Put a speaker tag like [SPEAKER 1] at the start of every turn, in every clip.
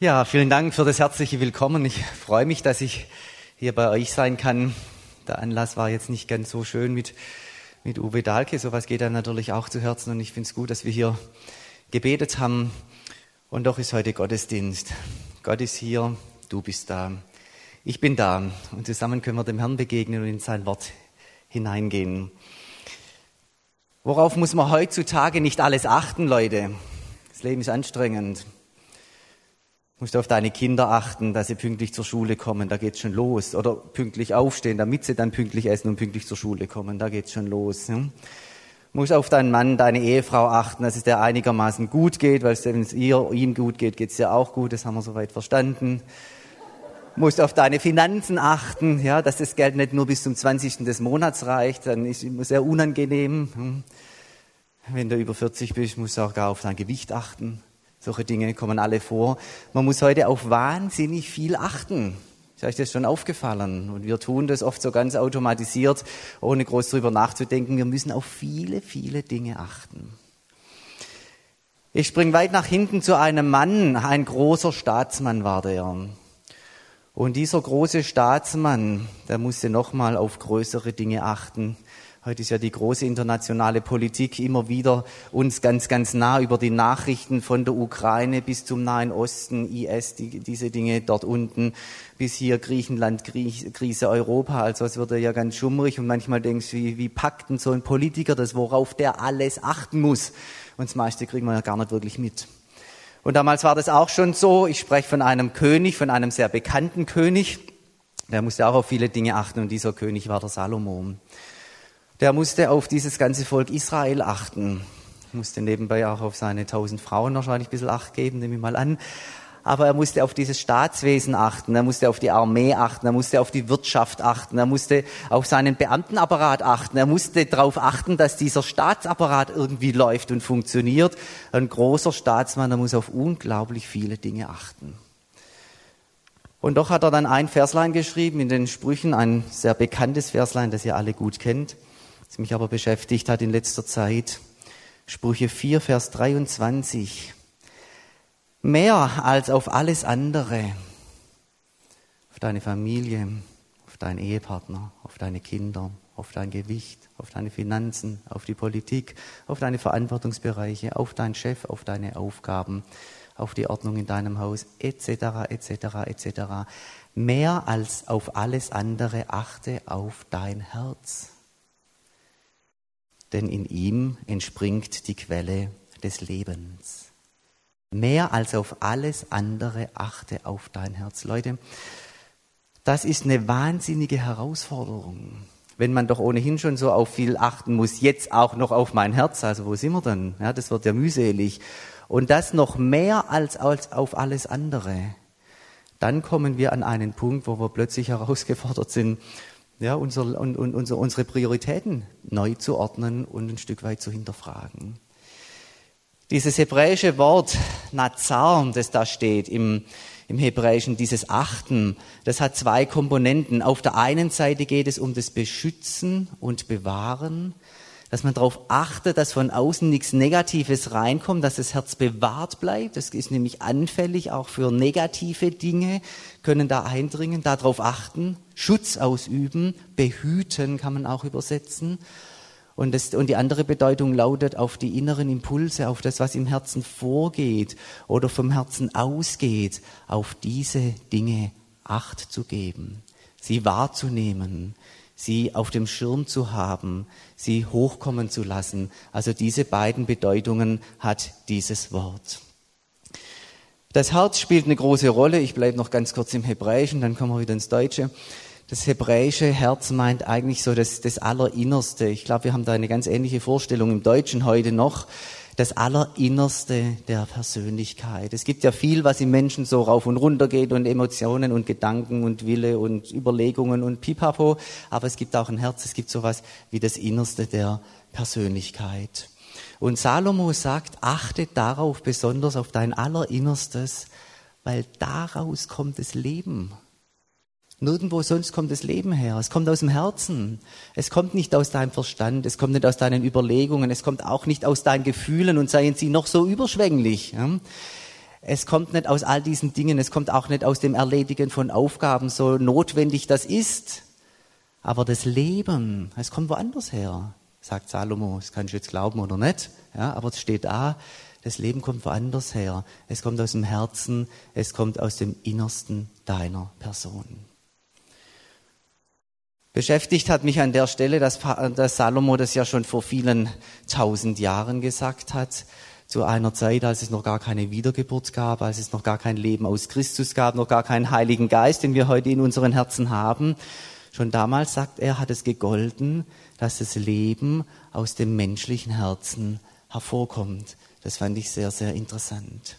[SPEAKER 1] Ja, vielen Dank für das herzliche Willkommen. Ich freue mich, dass ich hier bei euch sein kann. Der Anlass war jetzt nicht ganz so schön mit, mit Uwe Dahlke. Sowas geht dann natürlich auch zu Herzen und ich finde es gut, dass wir hier gebetet haben. Und doch ist heute Gottesdienst. Gott ist hier, du bist da. Ich bin da und zusammen können wir dem Herrn begegnen und in sein Wort hineingehen. Worauf muss man heutzutage nicht alles achten, Leute? Das Leben ist anstrengend. Musst auf deine Kinder achten, dass sie pünktlich zur Schule kommen, da geht's schon los. Oder pünktlich aufstehen, damit sie dann pünktlich essen und pünktlich zur Schule kommen, da geht's schon los. Ja? Musst auf deinen Mann, deine Ehefrau achten, dass es dir einigermaßen gut geht, weil wenn es ihr, ihm gut geht, geht's dir auch gut, das haben wir soweit verstanden. Musst auf deine Finanzen achten, ja, dass das Geld nicht nur bis zum 20. des Monats reicht, dann ist es sehr unangenehm. Hm. Wenn du über 40 bist, musst du auch gar auf dein Gewicht achten. Solche Dinge kommen alle vor. Man muss heute auf wahnsinnig viel achten. Ist euch das schon aufgefallen? Und wir tun das oft so ganz automatisiert, ohne groß drüber nachzudenken. Wir müssen auf viele, viele Dinge achten. Ich spring weit nach hinten zu einem Mann. Ein großer Staatsmann war der. Und dieser große Staatsmann, der musste nochmal auf größere Dinge achten. Heute ist ja die große internationale Politik immer wieder uns ganz, ganz nah über die Nachrichten von der Ukraine bis zum Nahen Osten, IS, die, diese Dinge dort unten, bis hier Griechenland, Krise Europa. Also es wird ja ganz schummrig und manchmal denkst du, wie, wie packt denn so ein Politiker das, worauf der alles achten muss? Und das meiste kriegen wir ja gar nicht wirklich mit. Und damals war das auch schon so. Ich spreche von einem König, von einem sehr bekannten König. Der musste auch auf viele Dinge achten und dieser König war der Salomo der musste auf dieses ganze Volk Israel achten. Musste nebenbei auch auf seine tausend Frauen wahrscheinlich ein bisschen Acht geben, nehme ich mal an. Aber er musste auf dieses Staatswesen achten, er musste auf die Armee achten, er musste auf die Wirtschaft achten, er musste auf seinen Beamtenapparat achten, er musste darauf achten, dass dieser Staatsapparat irgendwie läuft und funktioniert. Ein großer Staatsmann, der muss auf unglaublich viele Dinge achten. Und doch hat er dann ein Verslein geschrieben in den Sprüchen, ein sehr bekanntes Verslein, das ihr alle gut kennt das mich aber beschäftigt hat in letzter Zeit. Sprüche 4, Vers 23. Mehr als auf alles andere, auf deine Familie, auf deinen Ehepartner, auf deine Kinder, auf dein Gewicht, auf deine Finanzen, auf die Politik, auf deine Verantwortungsbereiche, auf deinen Chef, auf deine Aufgaben, auf die Ordnung in deinem Haus, etc., etc., etc. Mehr als auf alles andere achte auf dein Herz denn in ihm entspringt die Quelle des Lebens. Mehr als auf alles andere achte auf dein Herz. Leute, das ist eine wahnsinnige Herausforderung. Wenn man doch ohnehin schon so auf viel achten muss, jetzt auch noch auf mein Herz, also wo sind wir dann? Ja, das wird ja mühselig. Und das noch mehr als, als auf alles andere. Dann kommen wir an einen Punkt, wo wir plötzlich herausgefordert sind, ja, unser, und, und, unser, unsere Prioritäten neu zu ordnen und ein Stück weit zu hinterfragen. Dieses hebräische Wort Nazar, das da steht im, im Hebräischen, dieses Achten, das hat zwei Komponenten. Auf der einen Seite geht es um das Beschützen und Bewahren dass man darauf achtet, dass von außen nichts Negatives reinkommt, dass das Herz bewahrt bleibt. Das ist nämlich anfällig auch für negative Dinge, können da eindringen, darauf achten, Schutz ausüben, behüten kann man auch übersetzen. Und, das, und die andere Bedeutung lautet auf die inneren Impulse, auf das, was im Herzen vorgeht oder vom Herzen ausgeht, auf diese Dinge Acht zu geben, sie wahrzunehmen, sie auf dem Schirm zu haben, sie hochkommen zu lassen. Also diese beiden Bedeutungen hat dieses Wort. Das Herz spielt eine große Rolle. Ich bleibe noch ganz kurz im Hebräischen, dann kommen wir wieder ins Deutsche. Das hebräische Herz meint eigentlich so das, das Allerinnerste. Ich glaube, wir haben da eine ganz ähnliche Vorstellung im Deutschen heute noch das Allerinnerste der Persönlichkeit. Es gibt ja viel, was im Menschen so rauf und runter geht und Emotionen und Gedanken und Wille und Überlegungen und Pipapo. Aber es gibt auch ein Herz, es gibt sowas wie das Innerste der Persönlichkeit. Und Salomo sagt, achte darauf besonders auf dein Allerinnerstes, weil daraus kommt das Leben. Nirgendwo sonst kommt das Leben her. Es kommt aus dem Herzen. Es kommt nicht aus deinem Verstand. Es kommt nicht aus deinen Überlegungen. Es kommt auch nicht aus deinen Gefühlen und seien sie noch so überschwänglich. Es kommt nicht aus all diesen Dingen, es kommt auch nicht aus dem Erledigen von Aufgaben, so notwendig das ist. Aber das Leben, es kommt woanders her, sagt Salomo. Das kannst du jetzt glauben oder nicht, ja, aber es steht da. Das Leben kommt woanders her. Es kommt aus dem Herzen, es kommt aus dem Innersten deiner Person. Beschäftigt hat mich an der Stelle, dass, dass Salomo das ja schon vor vielen tausend Jahren gesagt hat zu einer Zeit, als es noch gar keine Wiedergeburt gab, als es noch gar kein Leben aus Christus gab, noch gar keinen Heiligen Geist, den wir heute in unseren Herzen haben. Schon damals, sagt er, hat es gegolten, dass das Leben aus dem menschlichen Herzen hervorkommt. Das fand ich sehr, sehr interessant.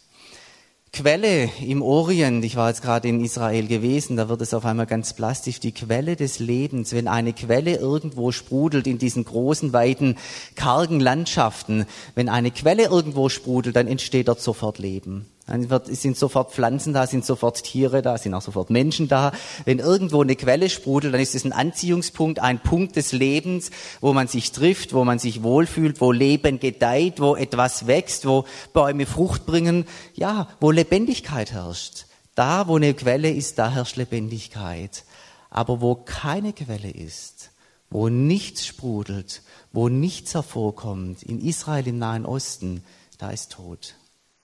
[SPEAKER 1] Quelle im Orient, ich war jetzt gerade in Israel gewesen, da wird es auf einmal ganz plastisch, die Quelle des Lebens, wenn eine Quelle irgendwo sprudelt in diesen großen, weiten, kargen Landschaften, wenn eine Quelle irgendwo sprudelt, dann entsteht dort sofort Leben. Dann wird, sind sofort Pflanzen da, sind sofort Tiere da, sind auch sofort Menschen da. Wenn irgendwo eine Quelle sprudelt, dann ist es ein Anziehungspunkt, ein Punkt des Lebens, wo man sich trifft, wo man sich wohlfühlt, wo Leben gedeiht, wo etwas wächst, wo Bäume Frucht bringen, ja, wo Lebendigkeit herrscht. Da, wo eine Quelle ist, da herrscht Lebendigkeit. Aber wo keine Quelle ist, wo nichts sprudelt, wo nichts hervorkommt, in Israel im Nahen Osten, da ist Tod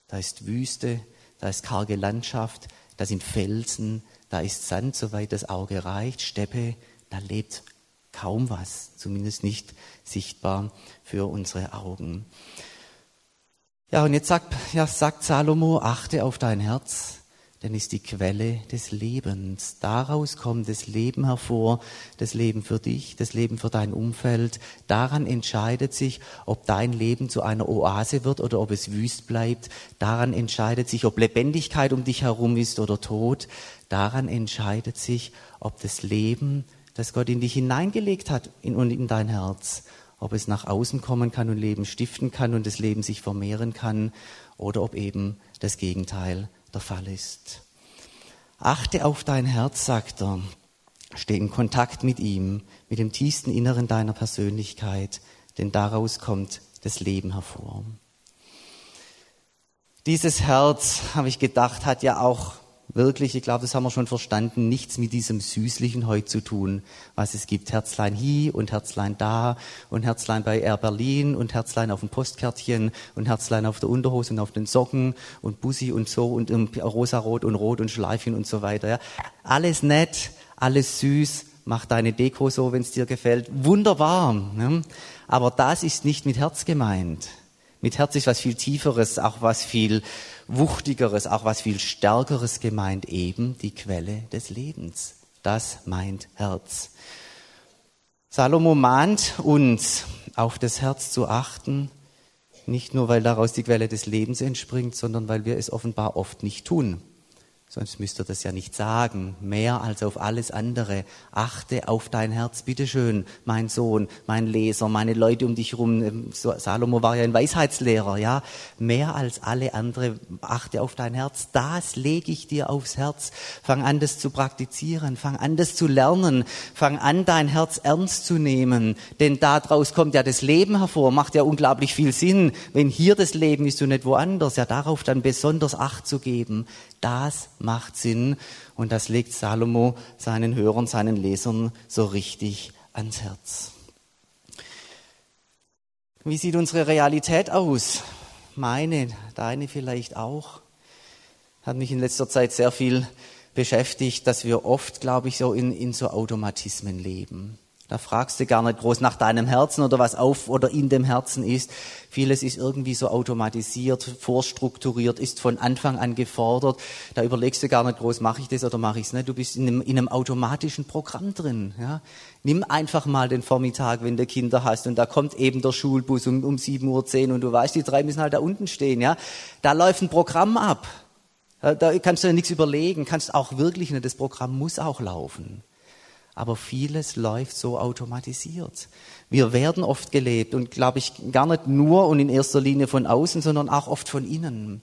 [SPEAKER 1] da ist Wüste, da ist karge Landschaft, da sind Felsen, da ist Sand, soweit das Auge reicht, Steppe, da lebt kaum was, zumindest nicht sichtbar für unsere Augen. Ja, und jetzt sagt, ja, sagt Salomo, achte auf dein Herz, denn ist die Quelle des Lebens. Daraus kommt das Leben hervor, das Leben für dich, das Leben für dein Umfeld. Daran entscheidet sich, ob dein Leben zu einer Oase wird oder ob es wüst bleibt. Daran entscheidet sich, ob Lebendigkeit um dich herum ist oder Tod. Daran entscheidet sich, ob das Leben, das Gott in dich hineingelegt hat in, und in dein Herz, ob es nach außen kommen kann und Leben stiften kann und das Leben sich vermehren kann oder ob eben das Gegenteil der Fall ist. Achte auf dein Herz, sagt er. Steh in Kontakt mit ihm, mit dem tiefsten Inneren deiner Persönlichkeit, denn daraus kommt das Leben hervor. Dieses Herz, habe ich gedacht, hat ja auch wirklich, ich glaube, das haben wir schon verstanden, nichts mit diesem Süßlichen heute zu tun, was es gibt. Herzlein hier und Herzlein da und Herzlein bei Air Berlin und Herzlein auf dem Postkärtchen und Herzlein auf der Unterhose und auf den Socken und Bussi und so und rosarot und rot und Schleifchen und so weiter. Ja. Alles nett, alles süß, mach deine Deko so, wenn es dir gefällt. Wunderbar. Ne? Aber das ist nicht mit Herz gemeint. Mit Herz ist was viel Tieferes, auch was viel Wuchtigeres, auch was viel Stärkeres gemeint, eben die Quelle des Lebens. Das meint Herz. Salomo mahnt uns, auf das Herz zu achten, nicht nur weil daraus die Quelle des Lebens entspringt, sondern weil wir es offenbar oft nicht tun. Sonst müsst ihr das ja nicht sagen. Mehr als auf alles andere. Achte auf dein Herz, bitteschön, mein Sohn, mein Leser, meine Leute um dich herum. Ähm, Salomo war ja ein Weisheitslehrer, ja. Mehr als alle andere. Achte auf dein Herz. Das lege ich dir aufs Herz. Fang an, das zu praktizieren. Fang an, das zu lernen. Fang an, dein Herz ernst zu nehmen. Denn daraus kommt ja das Leben hervor. Macht ja unglaublich viel Sinn. Wenn hier das Leben ist und nicht woanders, ja, darauf dann besonders Acht zu geben. Das macht Sinn und das legt Salomo seinen Hörern, seinen Lesern so richtig ans Herz. Wie sieht unsere Realität aus? Meine, deine vielleicht auch. Hat mich in letzter Zeit sehr viel beschäftigt, dass wir oft, glaube ich, so in, in so Automatismen leben. Da fragst du gar nicht groß nach deinem Herzen oder was auf oder in dem Herzen ist. Vieles ist irgendwie so automatisiert, vorstrukturiert, ist von Anfang an gefordert. Da überlegst du gar nicht groß, mache ich das oder mache ich es nicht. Du bist in einem, in einem automatischen Programm drin. Ja? Nimm einfach mal den Vormittag, wenn du Kinder hast und da kommt eben der Schulbus um, um 7.10 Uhr und du weißt, die drei müssen halt da unten stehen. Ja? Da läuft ein Programm ab. Da kannst du ja nichts überlegen, kannst auch wirklich nicht. Das Programm muss auch laufen aber vieles läuft so automatisiert. Wir werden oft gelebt und glaube ich gar nicht nur und in erster Linie von außen, sondern auch oft von innen.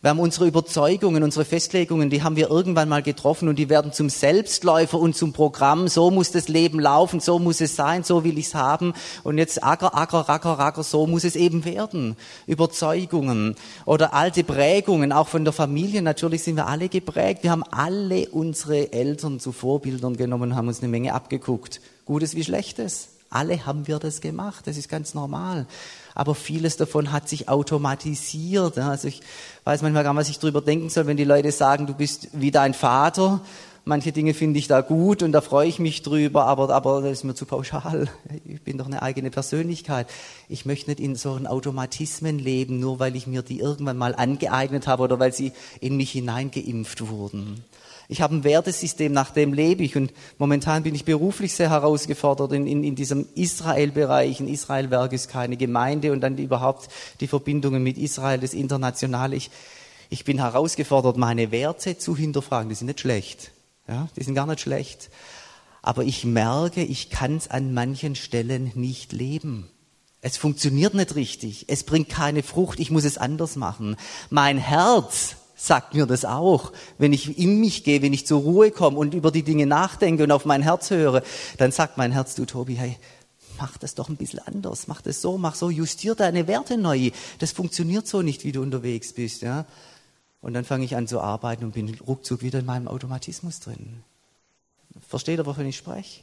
[SPEAKER 1] Wir haben unsere Überzeugungen, unsere Festlegungen, die haben wir irgendwann mal getroffen und die werden zum Selbstläufer und zum Programm. So muss das Leben laufen, so muss es sein, so will ich es haben. Und jetzt acker, acker, racker, racker, so muss es eben werden. Überzeugungen oder alte Prägungen, auch von der Familie. Natürlich sind wir alle geprägt. Wir haben alle unsere Eltern zu Vorbildern genommen, haben uns eine Menge abgeguckt. Gutes wie Schlechtes. Alle haben wir das gemacht, das ist ganz normal. Aber vieles davon hat sich automatisiert. Also ich weiß manchmal gar nicht, was ich drüber denken soll, wenn die Leute sagen, du bist wie dein Vater. Manche Dinge finde ich da gut und da freue ich mich drüber, aber, aber das ist mir zu pauschal. Ich bin doch eine eigene Persönlichkeit. Ich möchte nicht in so einen Automatismen leben, nur weil ich mir die irgendwann mal angeeignet habe oder weil sie in mich hineingeimpft wurden. Ich habe ein Wertesystem, nach dem lebe ich. Und momentan bin ich beruflich sehr herausgefordert in, in, in diesem Israel-Bereich. In Israel-Werk ist keine Gemeinde und dann überhaupt die Verbindungen mit Israel, das Internationale. Ich, ich bin herausgefordert, meine Werte zu hinterfragen. Die sind nicht schlecht. Ja, die sind gar nicht schlecht. Aber ich merke, ich kann es an manchen Stellen nicht leben. Es funktioniert nicht richtig. Es bringt keine Frucht. Ich muss es anders machen. Mein Herz sagt mir das auch. Wenn ich in mich gehe, wenn ich zur Ruhe komme und über die Dinge nachdenke und auf mein Herz höre, dann sagt mein Herz, du Tobi, hey, mach das doch ein bisschen anders, mach das so, mach so, justier deine Werte neu. Das funktioniert so nicht, wie du unterwegs bist, ja. Und dann fange ich an zu arbeiten und bin ruckzuck wieder in meinem Automatismus drin. Versteht ihr, wovon ich spreche?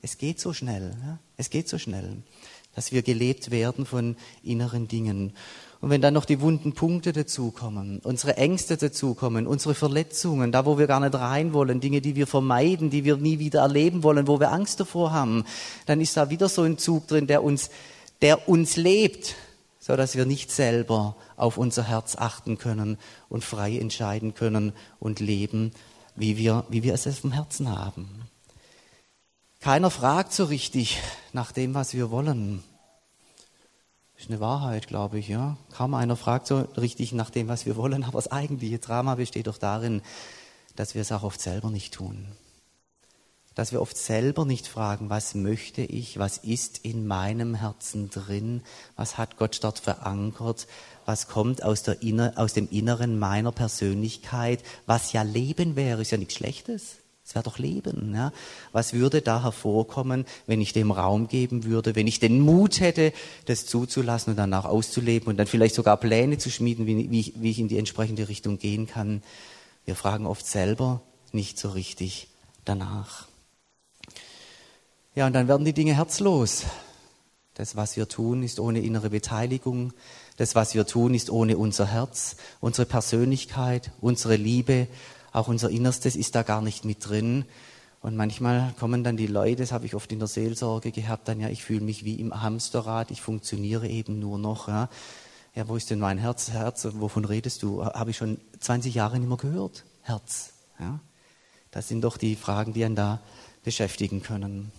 [SPEAKER 1] Es geht so schnell, ja? es geht so schnell, dass wir gelebt werden von inneren Dingen. Und wenn dann noch die wunden Punkte dazukommen, unsere Ängste dazukommen, unsere Verletzungen, da wo wir gar nicht rein wollen, Dinge, die wir vermeiden, die wir nie wieder erleben wollen, wo wir Angst davor haben, dann ist da wieder so ein Zug drin, der uns, der uns lebt, so dass wir nicht selber auf unser Herz achten können und frei entscheiden können und leben, wie wir, wie wir es vom Herzen haben. Keiner fragt so richtig nach dem, was wir wollen. Ist eine Wahrheit, glaube ich, ja. Kaum einer fragt so richtig nach dem, was wir wollen, aber das eigentliche Drama besteht doch darin, dass wir es auch oft selber nicht tun. Dass wir oft selber nicht fragen, was möchte ich, was ist in meinem Herzen drin, was hat Gott dort verankert, was kommt aus, der Inner, aus dem Inneren meiner Persönlichkeit, was ja Leben wäre, ist ja nichts Schlechtes. Es wäre doch Leben. Ja? Was würde da hervorkommen, wenn ich dem Raum geben würde, wenn ich den Mut hätte, das zuzulassen und danach auszuleben und dann vielleicht sogar Pläne zu schmieden, wie, wie, ich, wie ich in die entsprechende Richtung gehen kann. Wir fragen oft selber nicht so richtig danach. Ja, und dann werden die Dinge herzlos. Das, was wir tun, ist ohne innere Beteiligung. Das, was wir tun, ist ohne unser Herz, unsere Persönlichkeit, unsere Liebe, auch unser Innerstes ist da gar nicht mit drin. Und manchmal kommen dann die Leute, das habe ich oft in der Seelsorge gehabt, dann ja, ich fühle mich wie im Hamsterrad, ich funktioniere eben nur noch. Ja, ja wo ist denn mein Herz? Herz, wovon redest du? Habe ich schon 20 Jahre nicht mehr gehört. Herz. Ja, das sind doch die Fragen, die einen da beschäftigen können.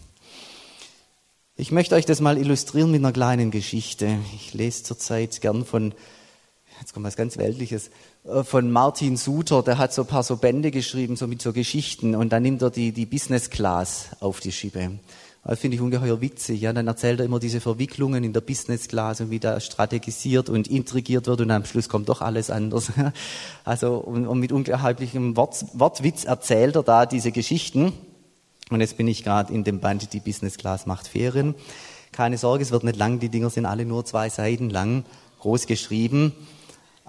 [SPEAKER 1] Ich möchte euch das mal illustrieren mit einer kleinen Geschichte. Ich lese zurzeit gern von, jetzt kommt was ganz Weltliches, äh, von Martin Suter, der hat so ein paar so Bände geschrieben, so mit so Geschichten, und dann nimmt er die, die Business Class auf die Schippe. Das finde ich ungeheuer witzig. Ja, dann erzählt er immer diese Verwicklungen in der Business Class und wie da strategisiert und intrigiert wird und am Schluss kommt doch alles anders. Also und, und mit unglaublichem Wort, Wortwitz erzählt er da diese Geschichten. Und jetzt bin ich gerade in dem Band Die Business Class macht Ferien. Keine Sorge, es wird nicht lang. Die Dinger sind alle nur zwei Seiten lang, groß geschrieben.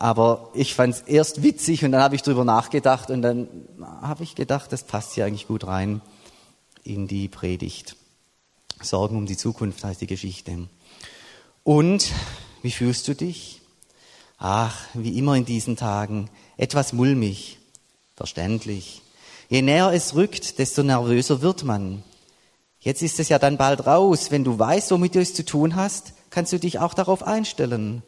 [SPEAKER 1] Aber ich fand es erst witzig und dann habe ich drüber nachgedacht und dann habe ich gedacht, das passt hier eigentlich gut rein in die Predigt. Sorgen um die Zukunft heißt die Geschichte. Und wie fühlst du dich? Ach, wie immer in diesen Tagen, etwas mulmig, verständlich. Je näher es rückt, desto nervöser wird man. Jetzt ist es ja dann bald raus. Wenn du weißt, womit du es zu tun hast, kannst du dich auch darauf einstellen.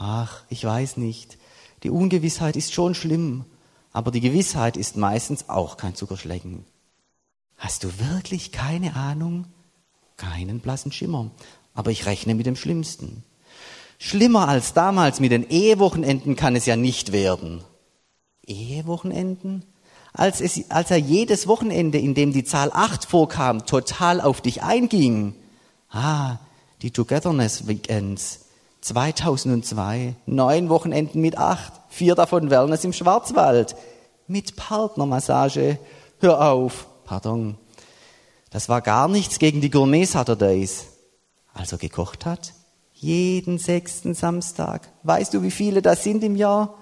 [SPEAKER 1] Ach, ich weiß nicht. Die Ungewissheit ist schon schlimm, aber die Gewissheit ist meistens auch kein Zuckerschlecken. Hast du wirklich keine Ahnung? Keinen blassen Schimmer. Aber ich rechne mit dem Schlimmsten. Schlimmer als damals mit den Ehewochenenden kann es ja nicht werden. Ehewochenenden? Als, es, als er jedes Wochenende, in dem die Zahl 8 vorkam, total auf dich einging. Ah, die Togetherness Weekends 2002, neun Wochenenden mit acht, vier davon Wellness im Schwarzwald, mit Partnermassage. Hör auf, pardon. Das war gar nichts gegen die Gourmet Saturdays. Als er gekocht hat, jeden sechsten Samstag. Weißt du, wie viele das sind im Jahr?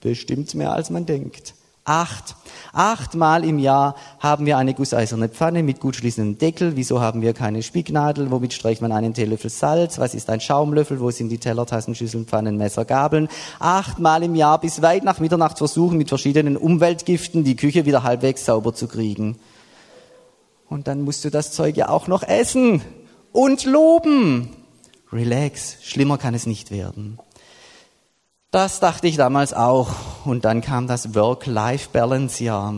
[SPEAKER 1] Bestimmt mehr, als man denkt. Acht. Achtmal im Jahr haben wir eine gusseiserne Pfanne mit gut schließendem Deckel. Wieso haben wir keine Spicknadel? Womit streicht man einen Teelöffel Salz? Was ist ein Schaumlöffel? Wo sind die Teller, Tassen, Schüsseln, Pfannen, Messer, Gabeln? Achtmal im Jahr bis weit nach Mitternacht versuchen, mit verschiedenen Umweltgiften die Küche wieder halbwegs sauber zu kriegen. Und dann musst du das Zeug ja auch noch essen und loben. Relax, schlimmer kann es nicht werden. Das dachte ich damals auch. Und dann kam das Work-Life-Balance-Jahr.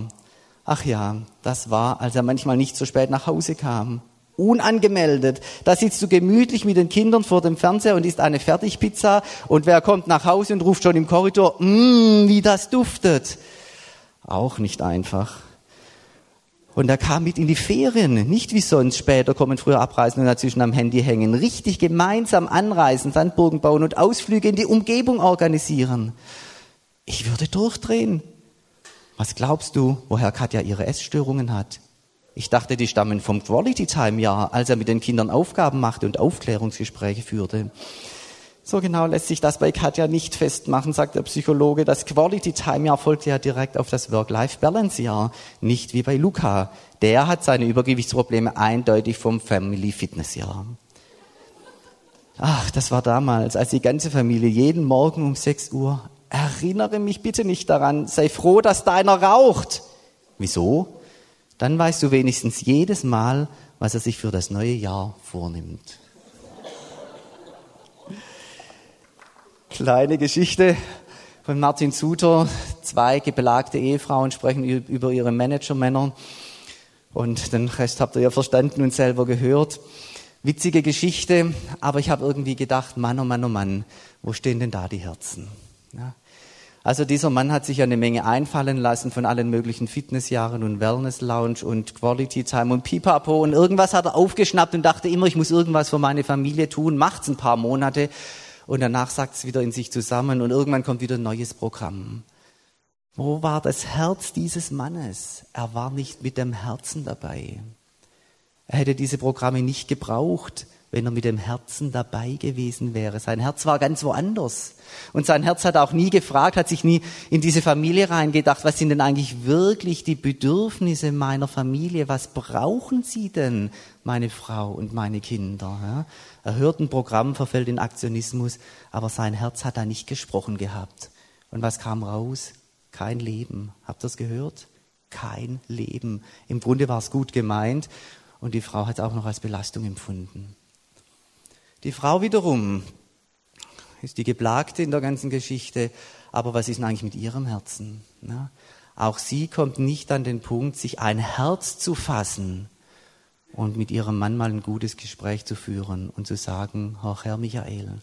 [SPEAKER 1] Ach ja, das war, als er manchmal nicht so spät nach Hause kam. Unangemeldet. Da sitzt du gemütlich mit den Kindern vor dem Fernseher und isst eine Fertigpizza und wer kommt nach Hause und ruft schon im Korridor, mmm, wie das duftet. Auch nicht einfach. Und er kam mit in die Ferien, nicht wie sonst später kommen früher abreisen und dazwischen am Handy hängen. Richtig gemeinsam anreisen, Sandburgen bauen und Ausflüge in die Umgebung organisieren. Ich würde durchdrehen. Was glaubst du, woher Katja ihre Essstörungen hat? Ich dachte, die stammen vom Quality Time Jahr, als er mit den Kindern Aufgaben machte und Aufklärungsgespräche führte. So genau lässt sich das bei Katja nicht festmachen, sagt der Psychologe. Das Quality Time Jahr folgt ja direkt auf das Work-Life-Balance Jahr, nicht wie bei Luca. Der hat seine Übergewichtsprobleme eindeutig vom Family Fitness Jahr. Ach, das war damals, als die ganze Familie jeden Morgen um 6 Uhr, erinnere mich bitte nicht daran, sei froh, dass deiner raucht. Wieso? Dann weißt du wenigstens jedes Mal, was er sich für das neue Jahr vornimmt. Kleine Geschichte von Martin Suter. Zwei gebelagte Ehefrauen sprechen über ihre Managermänner. Und den Rest habt ihr ja verstanden und selber gehört. Witzige Geschichte, aber ich habe irgendwie gedacht, Mann, oh Mann, oh Mann, wo stehen denn da die Herzen? Ja. Also dieser Mann hat sich eine Menge einfallen lassen von allen möglichen Fitnessjahren und Wellness Lounge und Quality Time und Pipapo und irgendwas hat er aufgeschnappt und dachte immer, ich muss irgendwas für meine Familie tun, macht's ein paar Monate und danach sagt es wieder in sich zusammen und irgendwann kommt wieder ein neues Programm. Wo war das Herz dieses Mannes? Er war nicht mit dem Herzen dabei. Er hätte diese Programme nicht gebraucht, wenn er mit dem Herzen dabei gewesen wäre. Sein Herz war ganz woanders. Und sein Herz hat auch nie gefragt, hat sich nie in diese Familie reingedacht, was sind denn eigentlich wirklich die Bedürfnisse meiner Familie? Was brauchen sie denn, meine Frau und meine Kinder? Er hört ein Programm, verfällt in Aktionismus, aber sein Herz hat da nicht gesprochen gehabt. Und was kam raus? Kein Leben. Habt ihr es gehört? Kein Leben. Im Grunde war es gut gemeint und die Frau hat es auch noch als Belastung empfunden. Die Frau wiederum ist die Geplagte in der ganzen Geschichte, aber was ist denn eigentlich mit ihrem Herzen? Ja? Auch sie kommt nicht an den Punkt, sich ein Herz zu fassen und mit ihrem Mann mal ein gutes Gespräch zu führen und zu sagen, Herr Michael,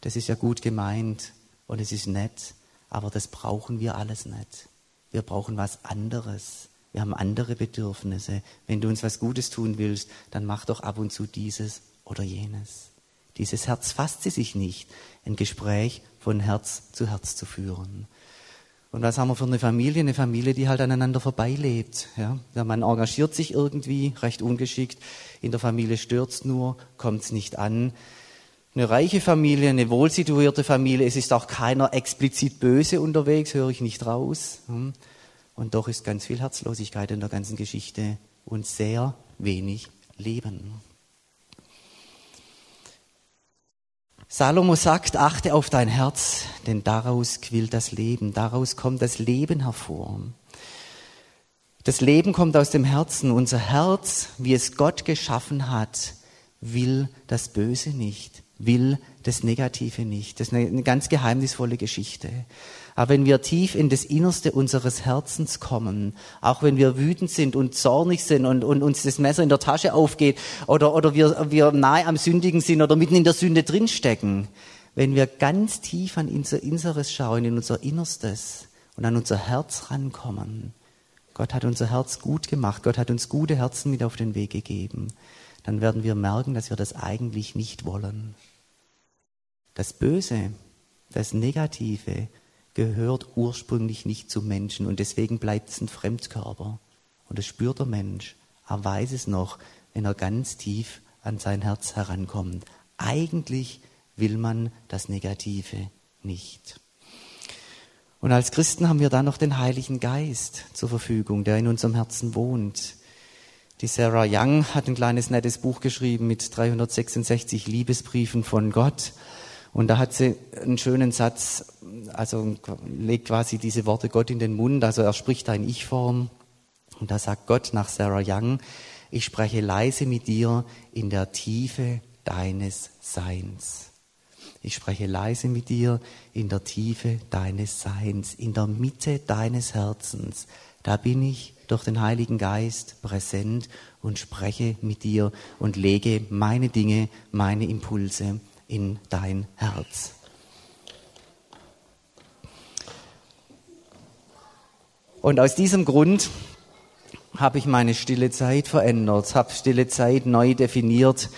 [SPEAKER 1] das ist ja gut gemeint und es ist nett, aber das brauchen wir alles nicht. Wir brauchen was anderes. Wir haben andere Bedürfnisse. Wenn du uns was Gutes tun willst, dann mach doch ab und zu dieses oder jenes. Dieses Herz fasst sie sich nicht, ein Gespräch von Herz zu Herz zu führen. Und was haben wir für eine Familie? Eine Familie, die halt aneinander vorbeilebt. Ja? Der Mann engagiert sich irgendwie, recht ungeschickt. In der Familie stört's nur, kommt's nicht an. Eine reiche Familie, eine wohlsituierte Familie. Es ist auch keiner explizit böse unterwegs, höre ich nicht raus. Hm? Und doch ist ganz viel Herzlosigkeit in der ganzen Geschichte und sehr wenig Leben. Salomo sagt, achte auf dein Herz, denn daraus quillt das Leben, daraus kommt das Leben hervor. Das Leben kommt aus dem Herzen. Unser Herz, wie es Gott geschaffen hat, will das Böse nicht, will das Negative nicht. Das ist eine, ganz geheimnisvolle Geschichte. Aber wenn wir tief in das Innerste unseres Herzens kommen, auch wenn wir wütend sind und zornig sind und, und uns das Messer in der Tasche aufgeht oder, oder wir, wir nahe am Sündigen sind oder mitten in der Sünde drinstecken, wenn wir ganz tief an unser Inneres schauen, in unser Innerstes und an unser Herz rankommen, Gott hat unser Herz gut gemacht, Gott hat uns gute Herzen mit auf den Weg gegeben, dann werden wir merken, dass wir das eigentlich nicht wollen. Das Böse, das Negative gehört ursprünglich nicht zum Menschen und deswegen bleibt es ein Fremdkörper. Und das spürt der Mensch. Er weiß es noch, wenn er ganz tief an sein Herz herankommt. Eigentlich will man das Negative nicht. Und als Christen haben wir dann noch den Heiligen Geist zur Verfügung, der in unserem Herzen wohnt. Die Sarah Young hat ein kleines nettes Buch geschrieben mit 366 Liebesbriefen von Gott. Und da hat sie einen schönen Satz, also legt quasi diese Worte Gott in den Mund, also er spricht da in Ich-Form. Und da sagt Gott nach Sarah Young, ich spreche leise mit dir in der Tiefe deines Seins. Ich spreche leise mit dir in der Tiefe deines Seins, in der Mitte deines Herzens. Da bin ich durch den Heiligen Geist präsent und spreche mit dir und lege meine Dinge, meine Impulse in dein Herz. Und aus diesem Grund habe ich meine stille Zeit verändert, habe stille Zeit neu definiert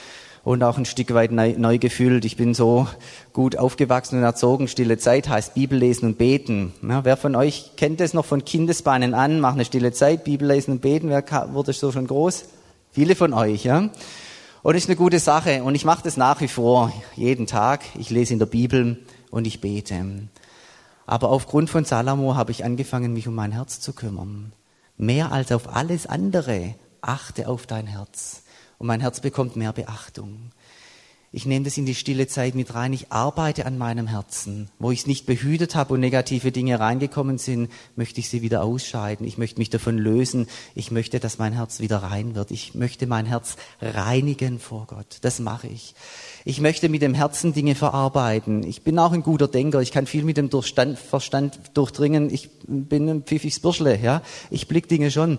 [SPEAKER 1] und auch ein Stück weit neu, neu gefühlt. Ich bin so gut aufgewachsen und erzogen. Stille Zeit heißt Bibel lesen und beten. Ja, wer von euch kennt das noch von Kindesbeinen an? Mach eine stille Zeit, Bibel lesen und beten. Wer wurde so schon groß? Viele von euch, ja. Und ist eine gute Sache. Und ich mache das nach wie vor jeden Tag. Ich lese in der Bibel und ich bete. Aber aufgrund von Salomo habe ich angefangen, mich um mein Herz zu kümmern. Mehr als auf alles andere achte auf dein Herz und mein Herz bekommt mehr Beachtung. Ich nehme das in die stille Zeit mit rein. Ich arbeite an meinem Herzen. Wo ich es nicht behütet habe und negative Dinge reingekommen sind, möchte ich sie wieder ausscheiden. Ich möchte mich davon lösen. Ich möchte, dass mein Herz wieder rein wird. Ich möchte mein Herz reinigen vor Gott. Das mache ich. Ich möchte mit dem Herzen Dinge verarbeiten. Ich bin auch ein guter Denker. Ich kann viel mit dem Verstand durchdringen. Ich bin ein pfiffiges Bürschle, ja. Ich blick Dinge schon.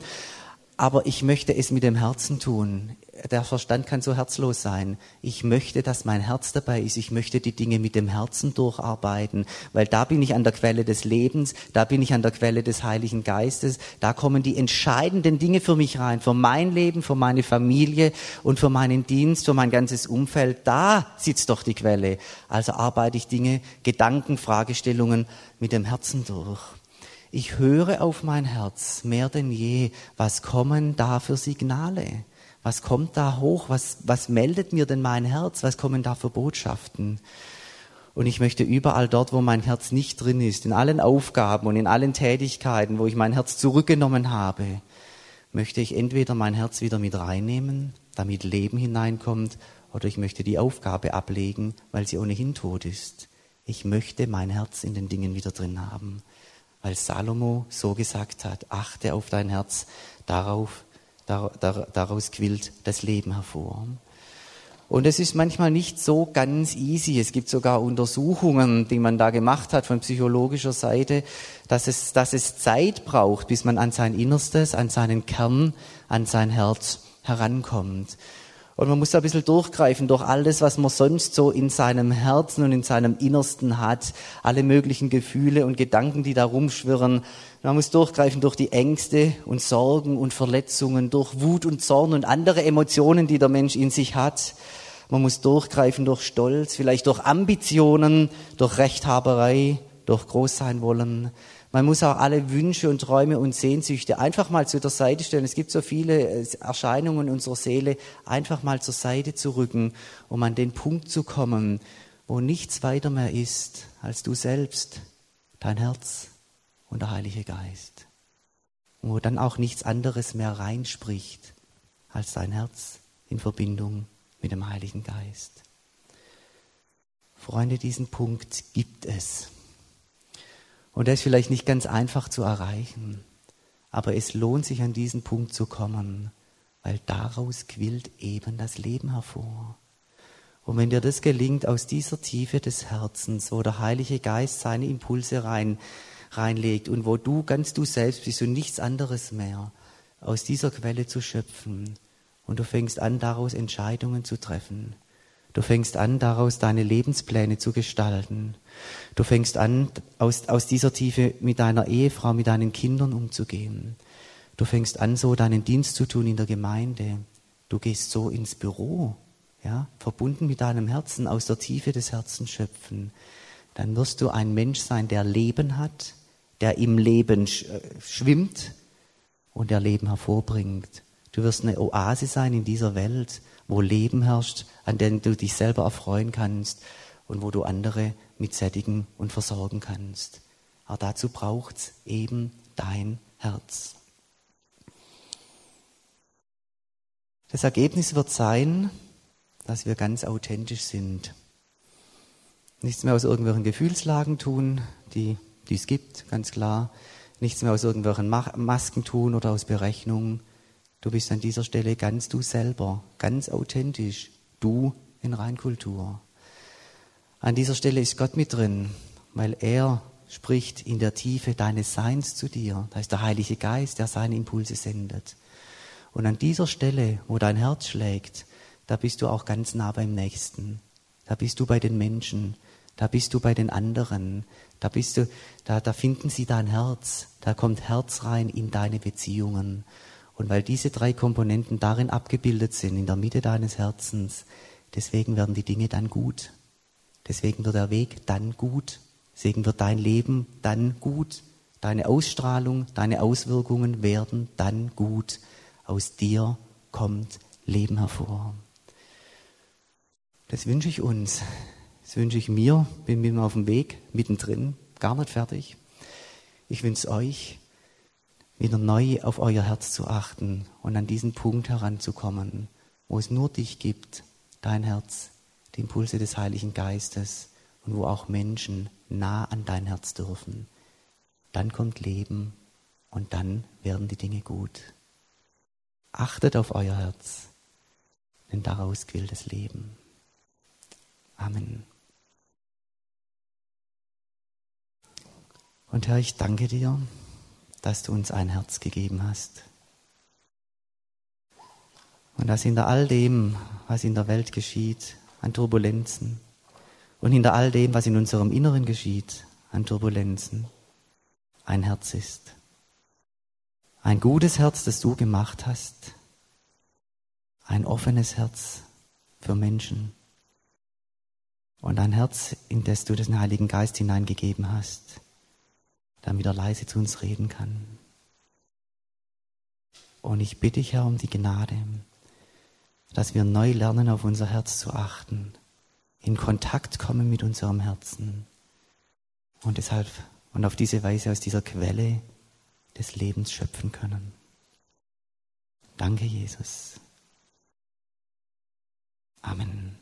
[SPEAKER 1] Aber ich möchte es mit dem Herzen tun der Verstand kann so herzlos sein. Ich möchte, dass mein Herz dabei ist. Ich möchte die Dinge mit dem Herzen durcharbeiten, weil da bin ich an der Quelle des Lebens, da bin ich an der Quelle des Heiligen Geistes, da kommen die entscheidenden Dinge für mich rein, für mein Leben, für meine Familie und für meinen Dienst, für mein ganzes Umfeld. Da sitzt doch die Quelle. Also arbeite ich Dinge, Gedanken, Fragestellungen mit dem Herzen durch. Ich höre auf mein Herz mehr denn je. Was kommen da für Signale? Was kommt da hoch? Was, was meldet mir denn mein Herz? Was kommen da für Botschaften? Und ich möchte überall dort, wo mein Herz nicht drin ist, in allen Aufgaben und in allen Tätigkeiten, wo ich mein Herz zurückgenommen habe, möchte ich entweder mein Herz wieder mit reinnehmen, damit Leben hineinkommt, oder ich möchte die Aufgabe ablegen, weil sie ohnehin tot ist. Ich möchte mein Herz in den Dingen wieder drin haben, weil Salomo so gesagt hat, achte auf dein Herz, darauf daraus quillt das Leben hervor. Und es ist manchmal nicht so ganz easy. Es gibt sogar Untersuchungen, die man da gemacht hat von psychologischer Seite, dass es, dass es Zeit braucht, bis man an sein Innerstes, an seinen Kern, an sein Herz herankommt. Und man muss da ein bisschen durchgreifen durch alles, was man sonst so in seinem Herzen und in seinem Innersten hat. Alle möglichen Gefühle und Gedanken, die da rumschwirren. Man muss durchgreifen durch die Ängste und Sorgen und Verletzungen, durch Wut und Zorn und andere Emotionen, die der Mensch in sich hat. Man muss durchgreifen durch Stolz, vielleicht durch Ambitionen, durch Rechthaberei, durch Großsein wollen. Man muss auch alle Wünsche und Träume und Sehnsüchte einfach mal zu der Seite stellen. Es gibt so viele äh, Erscheinungen unserer Seele, einfach mal zur Seite zu rücken, um an den Punkt zu kommen, wo nichts weiter mehr ist als du selbst, dein Herz und der Heilige Geist. Und wo dann auch nichts anderes mehr reinspricht als dein Herz in Verbindung mit dem Heiligen Geist. Freunde, diesen Punkt gibt es. Und er ist vielleicht nicht ganz einfach zu erreichen, aber es lohnt sich an diesen Punkt zu kommen, weil daraus quillt eben das Leben hervor. Und wenn dir das gelingt, aus dieser Tiefe des Herzens, wo der Heilige Geist seine Impulse rein, reinlegt und wo du ganz du selbst bist und nichts anderes mehr, aus dieser Quelle zu schöpfen, und du fängst an, daraus Entscheidungen zu treffen, Du fängst an, daraus deine Lebenspläne zu gestalten. Du fängst an, aus, aus dieser Tiefe mit deiner Ehefrau, mit deinen Kindern umzugehen. Du fängst an, so deinen Dienst zu tun in der Gemeinde. Du gehst so ins Büro. ja, verbunden mit deinem Herzen, aus der Tiefe des Herzens schöpfen, dann wirst du ein Mensch sein, der Leben hat, der im Leben äh, schwimmt und der Leben hervorbringt. Du wirst eine Oase sein in dieser Welt, wo Leben herrscht, an dem du dich selber erfreuen kannst und wo du andere mit sättigen und versorgen kannst. Aber dazu braucht's eben dein Herz. Das Ergebnis wird sein, dass wir ganz authentisch sind. Nichts mehr aus irgendwelchen Gefühlslagen tun, die, die es gibt, ganz klar. Nichts mehr aus irgendwelchen Masken tun oder aus Berechnungen. Du bist an dieser Stelle ganz du selber, ganz authentisch, du in Reinkultur. An dieser Stelle ist Gott mit drin, weil er spricht in der Tiefe deines Seins zu dir. Da ist der Heilige Geist, der seine Impulse sendet. Und an dieser Stelle, wo dein Herz schlägt, da bist du auch ganz nah beim Nächsten. Da bist du bei den Menschen. Da bist du bei den anderen. Da bist du, da, da finden sie dein Herz. Da kommt Herz rein in deine Beziehungen. Und weil diese drei Komponenten darin abgebildet sind, in der Mitte deines Herzens, deswegen werden die Dinge dann gut. Deswegen wird der Weg dann gut. Deswegen wird dein Leben dann gut. Deine Ausstrahlung, deine Auswirkungen werden dann gut. Aus dir kommt Leben hervor. Das wünsche ich uns. Das wünsche ich mir. Bin mit mir auf dem Weg, mittendrin, gar nicht fertig. Ich wünsche euch, wieder neu auf euer Herz zu achten und an diesen Punkt heranzukommen, wo es nur dich gibt, dein Herz, die Impulse des Heiligen Geistes und wo auch Menschen nah an dein Herz dürfen. Dann kommt Leben und dann werden die Dinge gut. Achtet auf euer Herz, denn daraus quillt das Leben. Amen. Und Herr, ich danke dir, dass du uns ein Herz gegeben hast. Und dass hinter all dem, was in der Welt geschieht, an Turbulenzen, und hinter all dem, was in unserem Inneren geschieht, an Turbulenzen, ein Herz ist. Ein gutes Herz, das du gemacht hast. Ein offenes Herz für Menschen. Und ein Herz, in das du den Heiligen Geist hineingegeben hast, damit er leise zu uns reden kann. Und ich bitte dich, Herr, um die Gnade, dass wir neu lernen, auf unser Herz zu achten in Kontakt kommen mit unserem Herzen und deshalb und auf diese Weise aus dieser Quelle des Lebens schöpfen können. Danke, Jesus. Amen.